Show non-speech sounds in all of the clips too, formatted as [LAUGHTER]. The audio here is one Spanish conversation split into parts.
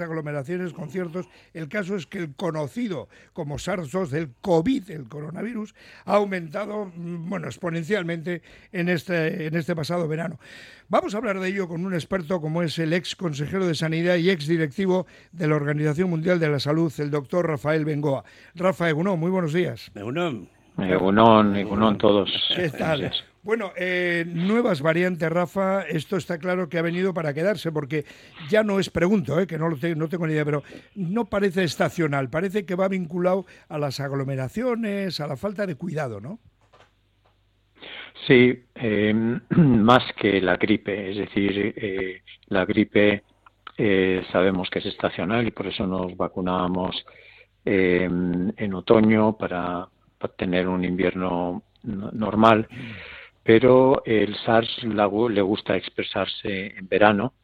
aglomeraciones, conciertos. El caso es que el conocido como SARS-2 del COVID, el coronavirus, ha aumentado mm, bueno, exponencialmente en este, en este pasado verano. Vamos a hablar de ello con un experto como es el ex consejero de Sanidad y ex directivo de la Organización Mundial de la Salud, el doctor Rafael Bengoa. Rafael Egunon, muy buenos días. Egunon. Egunon, Egunon todos. ¿Qué tal? Bueno, eh, nuevas variantes, Rafa. Esto está claro que ha venido para quedarse, porque ya no es pregunto, eh, que no, lo no tengo ni idea, pero no parece estacional, parece que va vinculado a las aglomeraciones, a la falta de cuidado, ¿no? Sí, em, [CLEARS THROAT] más que la gripe, es decir, eh, la gripe eh, sabemos que es estacional y por eso nos vacunábamos em, en otoño para, para, tener un invierno normal pero el SARS le gusta expresarse en verano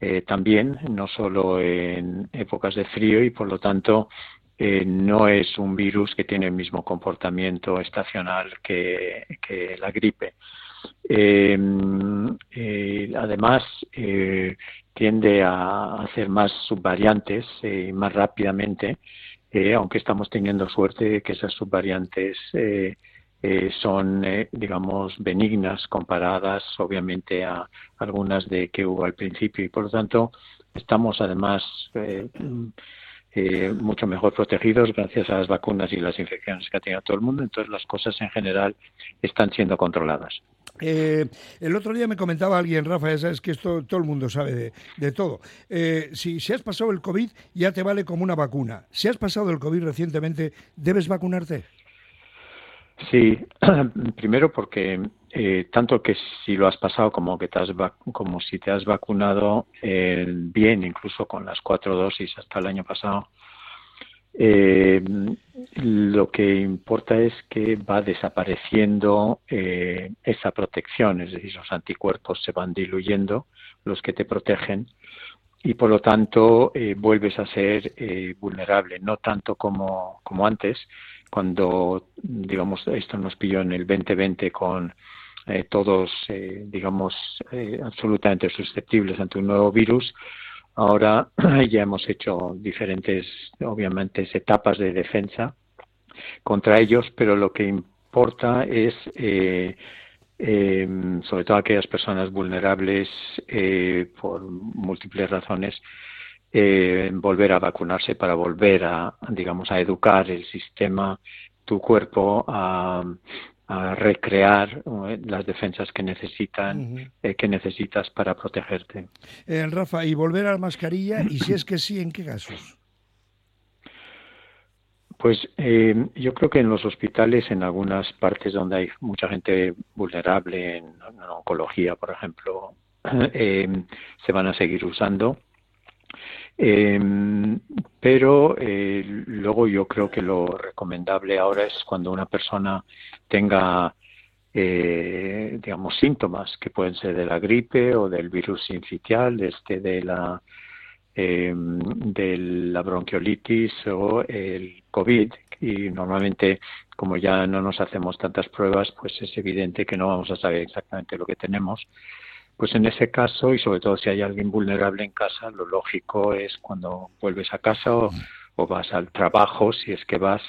eh, también, no solo en épocas de frío y por lo tanto eh, no es un virus que tiene el mismo comportamiento estacional que, la gripe. Eh, además, tiende a hacer más subvariantes más rápidamente, aunque estamos teniendo suerte de que esas subvariantes eh, son, eh, digamos, benignas comparadas, obviamente, a algunas de que hubo al principio y, por lo tanto, estamos además eh, mucho mejor protegidos gracias a las vacunas y las infecciones que ha tenido todo el mundo. Entonces, las cosas en general están siendo controladas. el otro día me comentaba alguien, Rafa, ya sabes que esto todo el mundo sabe de, todo. si, si has pasado el COVID, ya te vale como una vacuna. Si has pasado el COVID recientemente, ¿debes vacunarte? Sí, [CLEARS THROAT] primero porque eh, tanto que si lo has pasado como que te has como si te has vacunado eh, bien, incluso con las cuatro dosis hasta el año pasado, eh, lo que importa es que va desapareciendo esa protección, es decir, los anticuerpos se van diluyendo, los que te protegen, y por lo tanto vuelves a ser vulnerable, no tanto como, como antes, cuando, digamos, esto nos pilló en el 2020 con eh, todos, eh, digamos, eh, absolutamente susceptibles ante un nuevo virus. Ahora [CLEARS THROAT] ya hemos hecho diferentes, obviamente, etapas de defensa contra ellos, pero lo que importa es, sobre todo aquellas personas vulnerables por múltiples razones, eh, volver a vacunarse para volver a, digamos, a educar el sistema, tu cuerpo a, recrear eh, las defensas que necesitan, eh, que necesitas para protegerte. Rafa, y volver a la mascarilla, y si es que sí, ¿en qué casos? Pues yo creo que en los hospitales, en algunas partes donde hay mucha gente vulnerable, en, oncología, por ejemplo, [CLEARS THROAT] se van a seguir usando. Eh, pero eh, luego yo creo que lo recomendable ahora es cuando una persona tenga, eh, digamos, síntomas que pueden ser de la gripe o del virus sincitial, este de la em, de la bronquiolitis o el COVID. Y normalmente como ya no nos hacemos tantas pruebas pues es evidente que no vamos a saber exactamente lo que tenemos pues en ese caso, y sobre todo si hay alguien vulnerable en casa, lo lógico es cuando vuelves a casa o, vas al trabajo, si es que vas,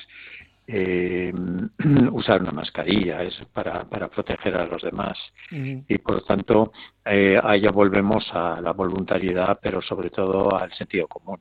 eh, [CLEARS THROAT] usar una mascarilla, es para, para proteger a los demás. Y por lo tanto, eh, ahí ya volvemos a la voluntariedad, pero sobre todo al sentido común.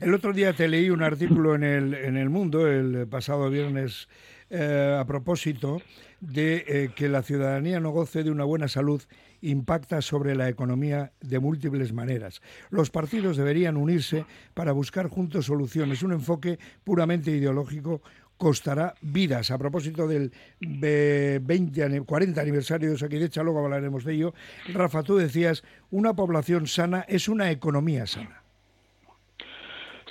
El otro día te leí un artículo en el, en el Mundo, el pasado viernes, eh, a propósito de eh, que la ciudadanía no goce de una buena salud impacta sobre la economía de múltiples maneras. Los partidos deberían unirse para buscar juntos soluciones. Un enfoque puramente ideológico costará vidas. A propósito del 20, 40 aniversario de Saquidecha, luego hablaremos de ello. Rafa, tú decías, una población sana es una economía sana.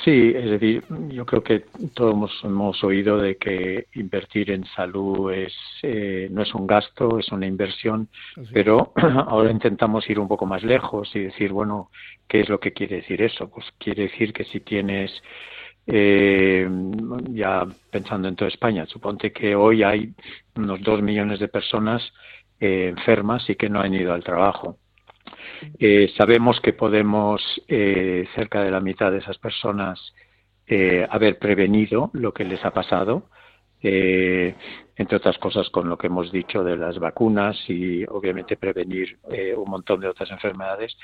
Sí, es decir, yo creo que todos hemos, oído de que invertir en salud es eh, no es un gasto, es una inversión, pero [CLEARS THROAT] ahora intentamos ir un poco más lejos y decir, bueno, ¿qué es lo que quiere decir eso? Pues quiere decir que si tienes, eh, ya pensando en toda España, suponte que hoy hay unos dos millones de personas eh, enfermas y que no han ido al trabajo Eh, sabemos que podemos, eh, cerca de la mitad de esas personas, eh, haber prevenido lo que les ha pasado, entre otras cosas con lo que hemos dicho de las vacunas y obviamente prevenir un montón de otras enfermedades.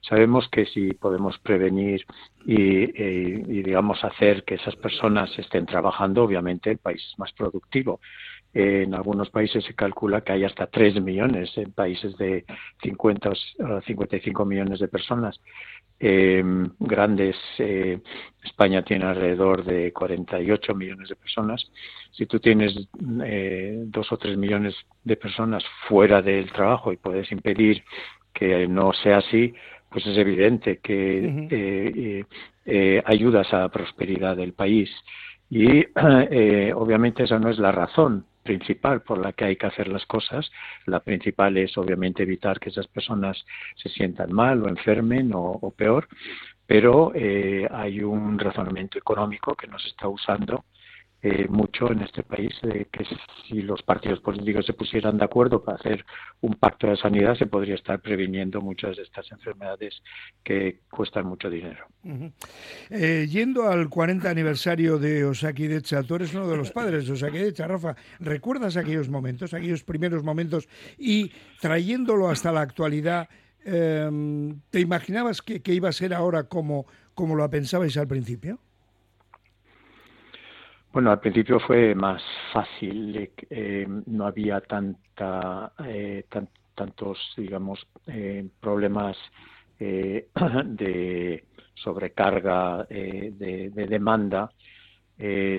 Sabemos que si podemos prevenir y, y, digamos, hacer que esas personas estén trabajando, obviamente el país es más productivo en algunos países se calcula que hay hasta 3 millones en países de 50 o 55 millones de personas. Eh, grandes, eh, España tiene alrededor de 48 millones de personas. Si tú tienes eh, dos o tres millones de personas fuera del trabajo y puedes impedir que no sea así, pues es evidente que eh, eh, ayudas a la prosperidad del país. Y [CLEARS THROAT] obviamente esa no es la razón principal por la que hay que hacer las cosas. La principal es obviamente evitar que esas personas se sientan mal o enfermen o, peor, pero eh, hay un razonamiento económico que nos está usando eh, mucho en este país, de que si los partidos políticos se pusieran de acuerdo para hacer un pacto de sanidad, se podría estar previniendo muchas de estas enfermedades que cuestan mucho dinero. Eh, yendo al 40 aniversario de Osakidecha, tú eres uno de los padres de Osakidecha, Rafa. ¿Recuerdas aquellos momentos, aquellos primeros momentos y trayéndolo hasta la actualidad? Em, ¿Te imaginabas que, que, iba a ser ahora como, como lo pensabais al principio? Bueno, al principio fue más fácil, eh, no había tanta, eh, tantos, digamos, eh, problemas [CLEARS THROAT] de sobrecarga de, demanda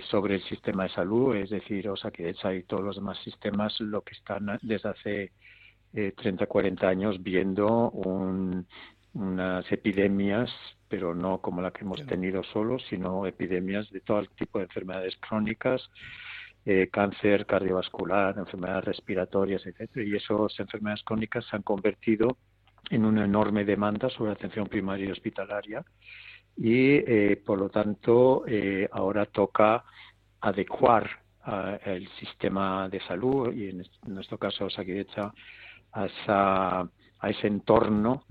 sobre el sistema de salud, es decir, o sea, que y todos los demás sistemas lo que están desde hace 30, 40 años viendo unas epidemias pero no como la que hemos tenido solo, sino epidemias de todo tipo de enfermedades crónicas, eh, cáncer cardiovascular, enfermedades respiratorias, etcétera. Y esas enfermedades crónicas se han convertido en una enorme demanda sobre atención primaria y hospitalaria y, eh, por lo tanto, eh, ahora toca adecuar el sistema de salud y, en, nuestro caso, Saquidecha, a, a ese entorno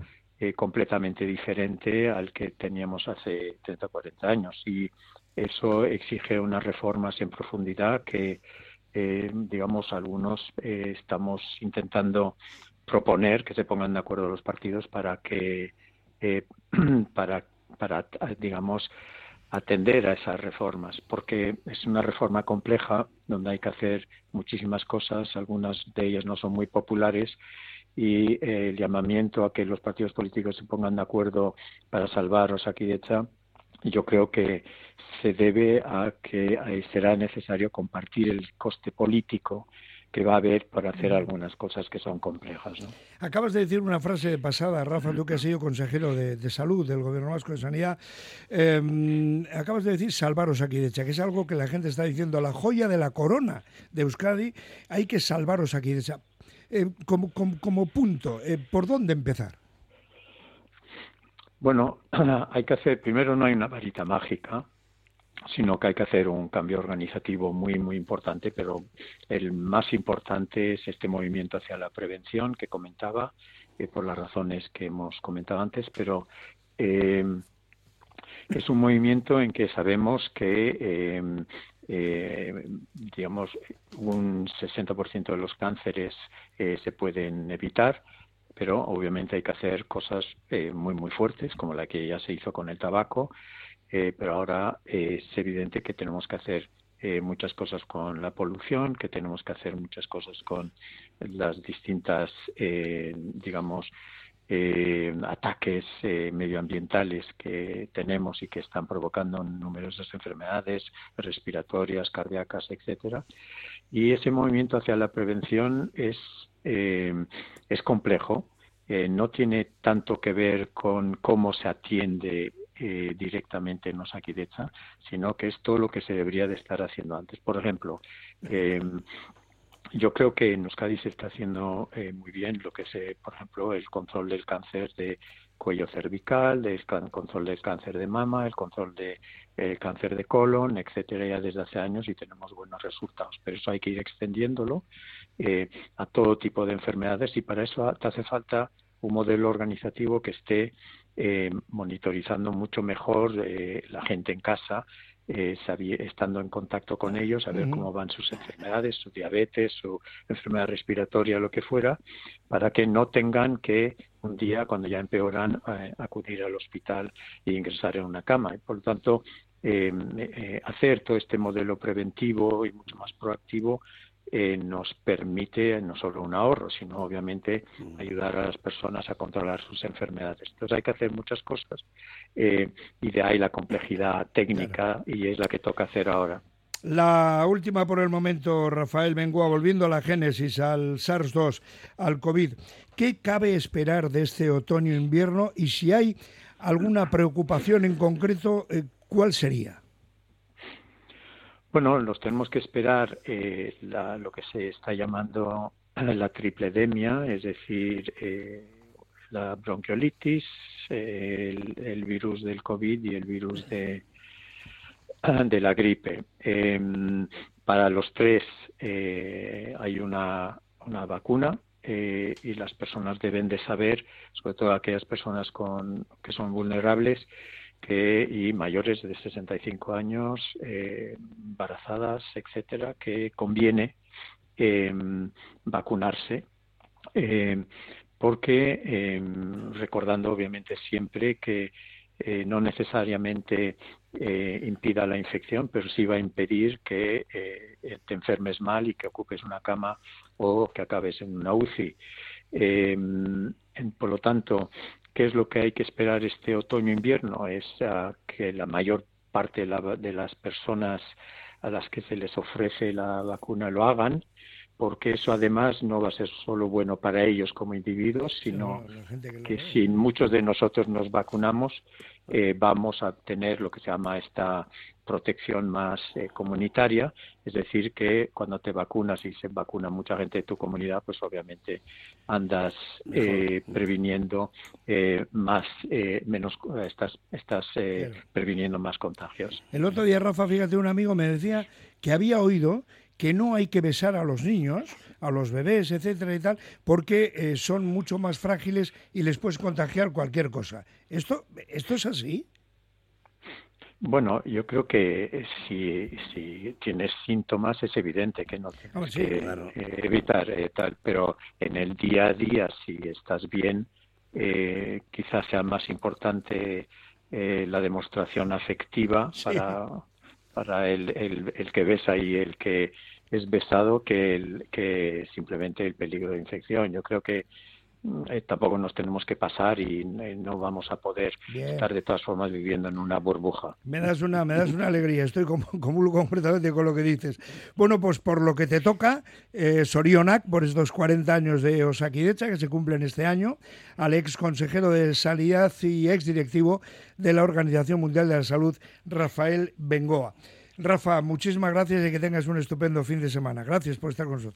eh, completamente diferente al que teníamos hace 30 o 40 años. Y eso exige unas reformas en profundidad que, eh, digamos, algunos eh, estamos intentando proponer que se pongan de acuerdo los partidos para que, [CLEARS THROAT] para, para, digamos, atender a esas reformas, porque es una reforma compleja donde hay que hacer muchísimas cosas, algunas de ellas no son muy populares y eh, el llamamiento a que los partidos políticos se pongan de acuerdo para salvar Osakidecha, yo creo que se debe a que eh, será necesario compartir el coste político que va a haber para hacer algunas cosas que son complejas. ¿no? Acabas de decir una frase pasada, Rafa, tú que has sido consejero de, salud del Gobierno Vasco de Sanidad, em, acabas de decir salvar Osakidecha, que es algo que la gente está diciendo, la joya de la corona de Euskadi, hay que salvar Osakidecha. Eh, como, como, punto, eh, ¿por dónde empezar? Bueno, [CLEARS THROAT] hay que hacer, primero no hay una varita mágica, sino que hay que hacer un cambio organizativo muy, muy importante, pero el más importante es este movimiento hacia la prevención que comentaba, eh, por las razones que hemos comentado antes, pero es un movimiento en que sabemos que digamos, un 60% de los cánceres eh, se pueden evitar, pero obviamente hay que hacer cosas eh, muy, muy fuertes, como la que ya se hizo con el tabaco, eh, pero ahora es evidente que tenemos que hacer muchas cosas con la polución, que tenemos que hacer muchas cosas con las distintas, digamos, eh, ataques eh, medioambientales que tenemos y que están provocando numerosas enfermedades respiratorias, cardíacas, etcétera. Y ese movimiento hacia la prevención es, eh, es complejo. Eh, no tiene tanto que ver con cómo se atiende directamente en Osakidecha, sino que es todo lo que se debería de estar haciendo antes. Por ejemplo, yo creo que en Euskadi se está haciendo eh, muy bien lo que es, por ejemplo, el control del cáncer de cuello cervical, el control del cáncer de mama, el control del de, cáncer de colon, etcétera, ya desde hace años y tenemos buenos resultados. Pero eso hay que ir extendiéndolo eh, a todo tipo de enfermedades y para eso te hace falta un modelo organizativo que esté eh, monitorizando mucho mejor eh, la gente en casa, eh, estando en contacto con ellos, a ver cómo van sus enfermedades, su diabetes, su enfermedad respiratoria, lo que fuera, para que no tengan que un día, cuando ya empeoran, acudir al hospital e ingresar en una cama. Y por lo tanto, hacer todo este modelo preventivo y mucho más proactivo eh, nos permite no solo un ahorro, sino obviamente mm. ayudar a las personas a controlar sus enfermedades. Entonces hay que hacer muchas cosas eh, y de ahí la complejidad técnica y es la que toca hacer ahora. La última por el momento, Rafael Bengoa, volviendo a la génesis, al SARS-2, al COVID. ¿Qué cabe esperar de este otoño-invierno y si hay alguna preocupación en concreto, eh, cuál sería? Bueno, nos tenemos que esperar eh, lo que se está llamando [CLEARS THROAT] la tripledemia, es decir, eh, la bronquiolitis, el, virus del COVID y el virus de, [CLEARS THROAT] de la gripe. Em, para los tres eh, hay una, una vacuna y las personas deben de saber, sobre todo aquellas personas con, que son vulnerables, y mayores de 65 años, eh, embarazadas, etcétera, que conviene em, vacunarse. Em, porque em, recordando obviamente siempre que eh, no necesariamente eh, impida la infección, pero sí va a impedir que te enfermes mal y que ocupes una cama o que acabes en una UCI. por lo tanto, ¿Qué es lo que hay que esperar este otoño-invierno? Es ah, que la mayor parte de, las personas a las que se les ofrece la vacuna lo hagan, porque eso además no va a ser solo bueno para ellos como individuos, sino que, si muchos de nosotros nos vacunamos, eh, vamos a tener lo que se llama esta protección más eh, comunitaria, es decir, que cuando te vacunas y se vacuna mucha gente de tu comunidad, pues obviamente andas eh, previniendo eh, más, menos, estás, estás previniendo más contagios. El otro día, Rafa, fíjate, un amigo me decía que había oído que no hay que besar a los niños, a los bebés, etcétera y tal, porque son mucho más frágiles y les puedes contagiar cualquier cosa. ¿Esto, esto es así? Bueno, yo creo que si, si tienes síntomas es evidente que no tienes que eh, evitar eh, tal, pero en el día a día, si estás bien, eh, quizás sea más importante la demostración afectiva para, para el, el, el, que besa y el que es besado que, el, que simplemente el peligro de infección. Yo creo que eh, tampoco nos tenemos que pasar y, no vamos a poder estar de todas formas viviendo en una burbuja. Me das una, me das una alegría, estoy [LAUGHS] comulgo completamente con lo que dices. Bueno, pues por lo que te toca, eh, Sorionac, por estos 40 años de Osakidecha que se cumplen este año, al ex consejero de Sanidad y ex directivo de la Organización Mundial de la Salud, Rafael Bengoa. Rafa, muchísimas gracias y que tengas un estupendo fin de semana. Gracias por estar con nosotros.